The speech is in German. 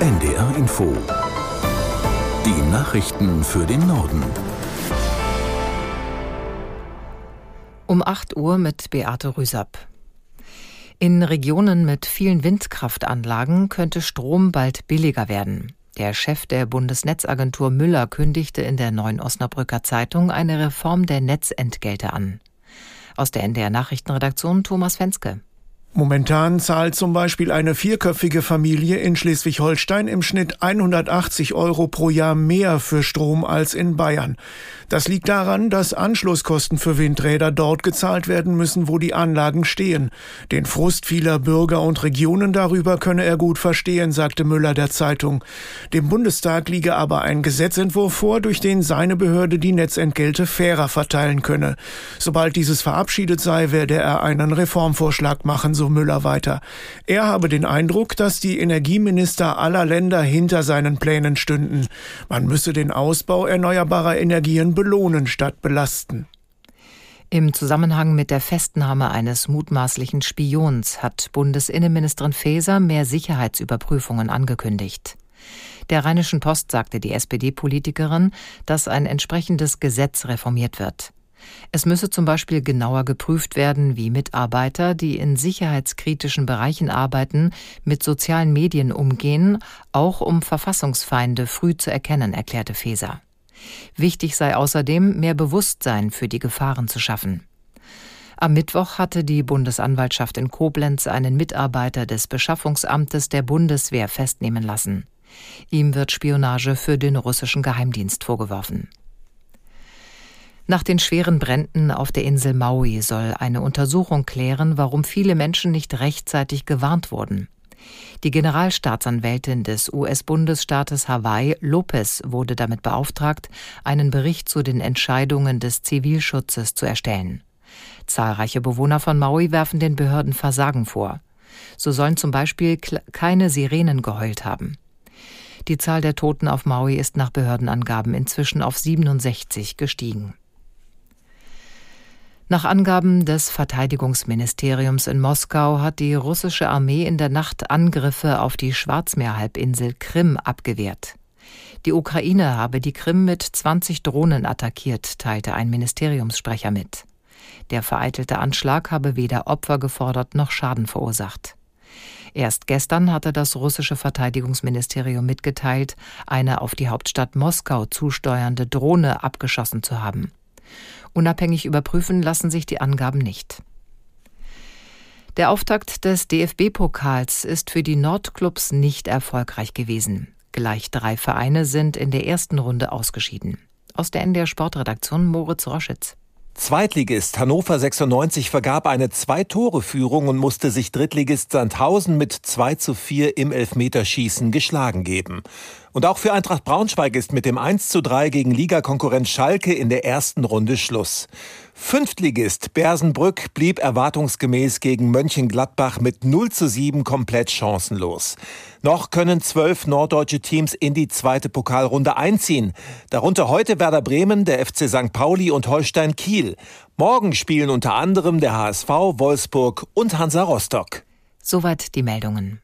NDR Info. Die Nachrichten für den Norden. Um 8 Uhr mit Beate Rüsapp. In Regionen mit vielen Windkraftanlagen könnte Strom bald billiger werden. Der Chef der Bundesnetzagentur Müller kündigte in der Neuen Osnabrücker Zeitung eine Reform der Netzentgelte an. Aus der NDR Nachrichtenredaktion Thomas Fenske. Momentan zahlt zum Beispiel eine vierköpfige Familie in Schleswig-Holstein im Schnitt 180 Euro pro Jahr mehr für Strom als in Bayern. Das liegt daran, dass Anschlusskosten für Windräder dort gezahlt werden müssen, wo die Anlagen stehen. Den Frust vieler Bürger und Regionen darüber könne er gut verstehen, sagte Müller der Zeitung. Dem Bundestag liege aber ein Gesetzentwurf vor, durch den seine Behörde die Netzentgelte fairer verteilen könne. Sobald dieses verabschiedet sei, werde er einen Reformvorschlag machen, so Müller weiter. Er habe den Eindruck, dass die Energieminister aller Länder hinter seinen Plänen stünden. Man müsse den Ausbau erneuerbarer Energien belohnen statt belasten. Im Zusammenhang mit der Festnahme eines mutmaßlichen Spions hat Bundesinnenministerin Faeser mehr Sicherheitsüberprüfungen angekündigt. Der Rheinischen Post sagte die SPD-Politikerin, dass ein entsprechendes Gesetz reformiert wird. Es müsse zum Beispiel genauer geprüft werden, wie Mitarbeiter, die in sicherheitskritischen Bereichen arbeiten, mit sozialen Medien umgehen, auch um Verfassungsfeinde früh zu erkennen, erklärte Feser. Wichtig sei außerdem, mehr Bewusstsein für die Gefahren zu schaffen. Am Mittwoch hatte die Bundesanwaltschaft in Koblenz einen Mitarbeiter des Beschaffungsamtes der Bundeswehr festnehmen lassen. Ihm wird Spionage für den russischen Geheimdienst vorgeworfen. Nach den schweren Bränden auf der Insel Maui soll eine Untersuchung klären, warum viele Menschen nicht rechtzeitig gewarnt wurden. Die Generalstaatsanwältin des US-Bundesstaates Hawaii, Lopez, wurde damit beauftragt, einen Bericht zu den Entscheidungen des Zivilschutzes zu erstellen. Zahlreiche Bewohner von Maui werfen den Behörden Versagen vor. So sollen zum Beispiel keine Sirenen geheult haben. Die Zahl der Toten auf Maui ist nach Behördenangaben inzwischen auf 67 gestiegen. Nach Angaben des Verteidigungsministeriums in Moskau hat die russische Armee in der Nacht Angriffe auf die Schwarzmeerhalbinsel Krim abgewehrt. Die Ukraine habe die Krim mit 20 Drohnen attackiert, teilte ein Ministeriumssprecher mit. Der vereitelte Anschlag habe weder Opfer gefordert noch Schaden verursacht. Erst gestern hatte das russische Verteidigungsministerium mitgeteilt, eine auf die Hauptstadt Moskau zusteuernde Drohne abgeschossen zu haben. Unabhängig überprüfen lassen sich die Angaben nicht. Der Auftakt des DFB-Pokals ist für die Nordclubs nicht erfolgreich gewesen. Gleich drei Vereine sind in der ersten Runde ausgeschieden. Aus der NDR Sportredaktion Moritz Roschitz. Zweitligist Hannover 96 vergab eine Zwei-Tore-Führung und musste sich Drittligist Sandhausen mit 2 zu 4 im Elfmeterschießen geschlagen geben. Und auch für Eintracht Braunschweig ist mit dem 1 zu 3 gegen Ligakonkurrent Schalke in der ersten Runde Schluss. Fünftligist Bersenbrück blieb erwartungsgemäß gegen Mönchengladbach mit 0 zu 7 komplett chancenlos. Noch können zwölf norddeutsche Teams in die zweite Pokalrunde einziehen. Darunter heute Werder Bremen, der FC St. Pauli und Holstein Kiel. Morgen spielen unter anderem der HSV, Wolfsburg und Hansa Rostock. Soweit die Meldungen.